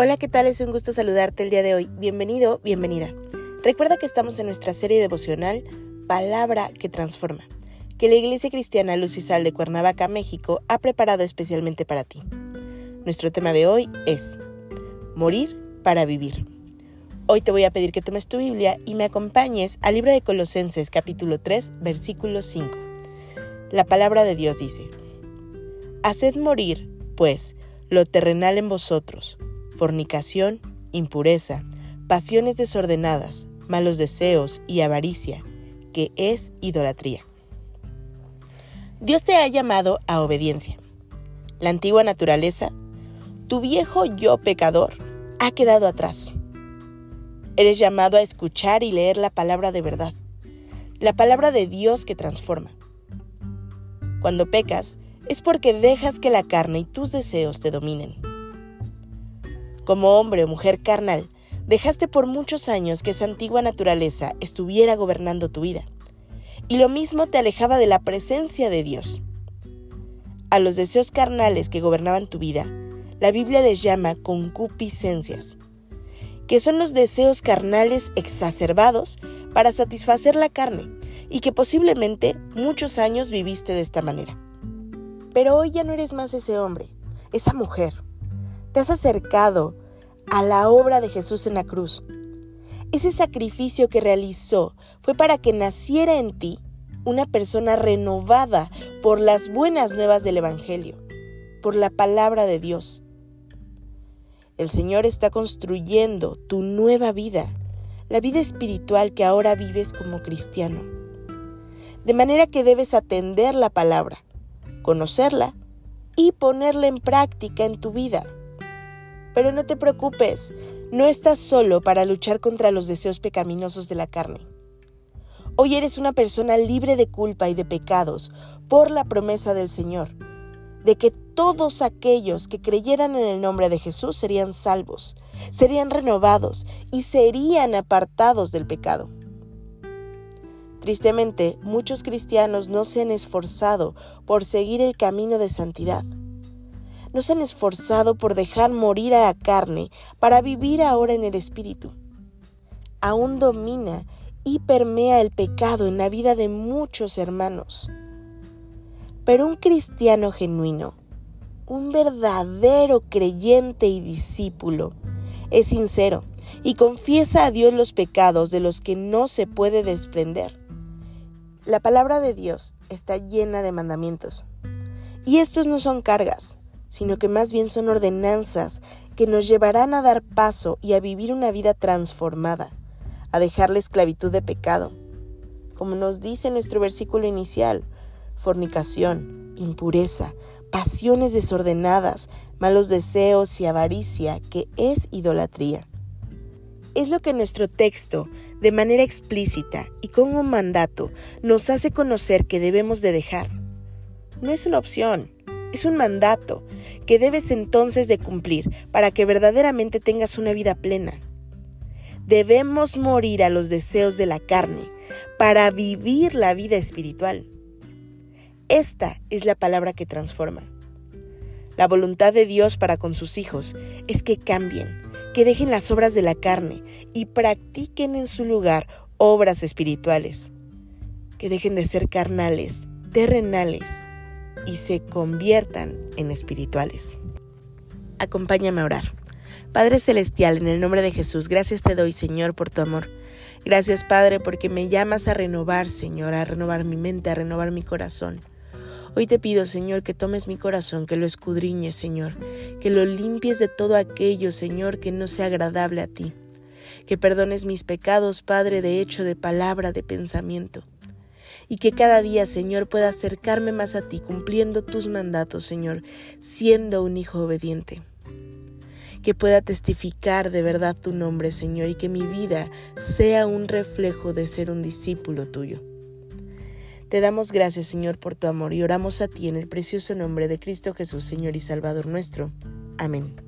Hola, ¿qué tal? Es un gusto saludarte el día de hoy. Bienvenido, bienvenida. Recuerda que estamos en nuestra serie devocional Palabra que Transforma, que la Iglesia Cristiana Luz y Sal de Cuernavaca, México, ha preparado especialmente para ti. Nuestro tema de hoy es Morir para vivir. Hoy te voy a pedir que tomes tu Biblia y me acompañes al libro de Colosenses capítulo 3, versículo 5. La palabra de Dios dice, Haced morir, pues, lo terrenal en vosotros, fornicación, impureza, pasiones desordenadas, malos deseos y avaricia, que es idolatría. Dios te ha llamado a obediencia. La antigua naturaleza, tu viejo yo pecador, ha quedado atrás. Eres llamado a escuchar y leer la palabra de verdad, la palabra de Dios que transforma. Cuando pecas, es porque dejas que la carne y tus deseos te dominen. Como hombre o mujer carnal, dejaste por muchos años que esa antigua naturaleza estuviera gobernando tu vida. Y lo mismo te alejaba de la presencia de Dios. A los deseos carnales que gobernaban tu vida, la Biblia les llama concupiscencias, que son los deseos carnales exacerbados para satisfacer la carne y que posiblemente muchos años viviste de esta manera. Pero hoy ya no eres más ese hombre, esa mujer te has acercado a la obra de Jesús en la cruz. Ese sacrificio que realizó fue para que naciera en ti una persona renovada por las buenas nuevas del Evangelio, por la palabra de Dios. El Señor está construyendo tu nueva vida, la vida espiritual que ahora vives como cristiano. De manera que debes atender la palabra, conocerla y ponerla en práctica en tu vida. Pero no te preocupes, no estás solo para luchar contra los deseos pecaminosos de la carne. Hoy eres una persona libre de culpa y de pecados por la promesa del Señor, de que todos aquellos que creyeran en el nombre de Jesús serían salvos, serían renovados y serían apartados del pecado. Tristemente, muchos cristianos no se han esforzado por seguir el camino de santidad no se han esforzado por dejar morir a la carne para vivir ahora en el Espíritu. Aún domina y permea el pecado en la vida de muchos hermanos. Pero un cristiano genuino, un verdadero creyente y discípulo, es sincero y confiesa a Dios los pecados de los que no se puede desprender. La palabra de Dios está llena de mandamientos. Y estos no son cargas, sino que más bien son ordenanzas que nos llevarán a dar paso y a vivir una vida transformada, a dejar la esclavitud de pecado. Como nos dice nuestro versículo inicial, fornicación, impureza, pasiones desordenadas, malos deseos y avaricia, que es idolatría. Es lo que nuestro texto, de manera explícita y un mandato, nos hace conocer que debemos de dejar. No es una opción, es un mandato que debes entonces de cumplir para que verdaderamente tengas una vida plena. Debemos morir a los deseos de la carne para vivir la vida espiritual. Esta es la palabra que transforma. La voluntad de Dios para con sus hijos es que cambien, que dejen las obras de la carne y practiquen en su lugar obras espirituales, que dejen de ser carnales, terrenales, y se conviertan en espirituales. Acompáñame a orar. Padre Celestial, en el nombre de Jesús, gracias te doy, Señor, por tu amor. Gracias, Padre, porque me llamas a renovar, Señor, a renovar mi mente, a renovar mi corazón. Hoy te pido, Señor, que tomes mi corazón, que lo escudriñes, Señor, que lo limpies de todo aquello, Señor, que no sea agradable a ti. Que perdones mis pecados, Padre, de hecho, de palabra, de pensamiento y que cada día, Señor, pueda acercarme más a ti cumpliendo tus mandatos, Señor, siendo un hijo obediente. que pueda testificar de verdad tu nombre, Señor, y que mi vida sea un reflejo de ser un discípulo tuyo. Te damos gracias, Señor, por tu amor y oramos a ti en el precioso nombre de Cristo Jesús, Señor y Salvador nuestro. Amén.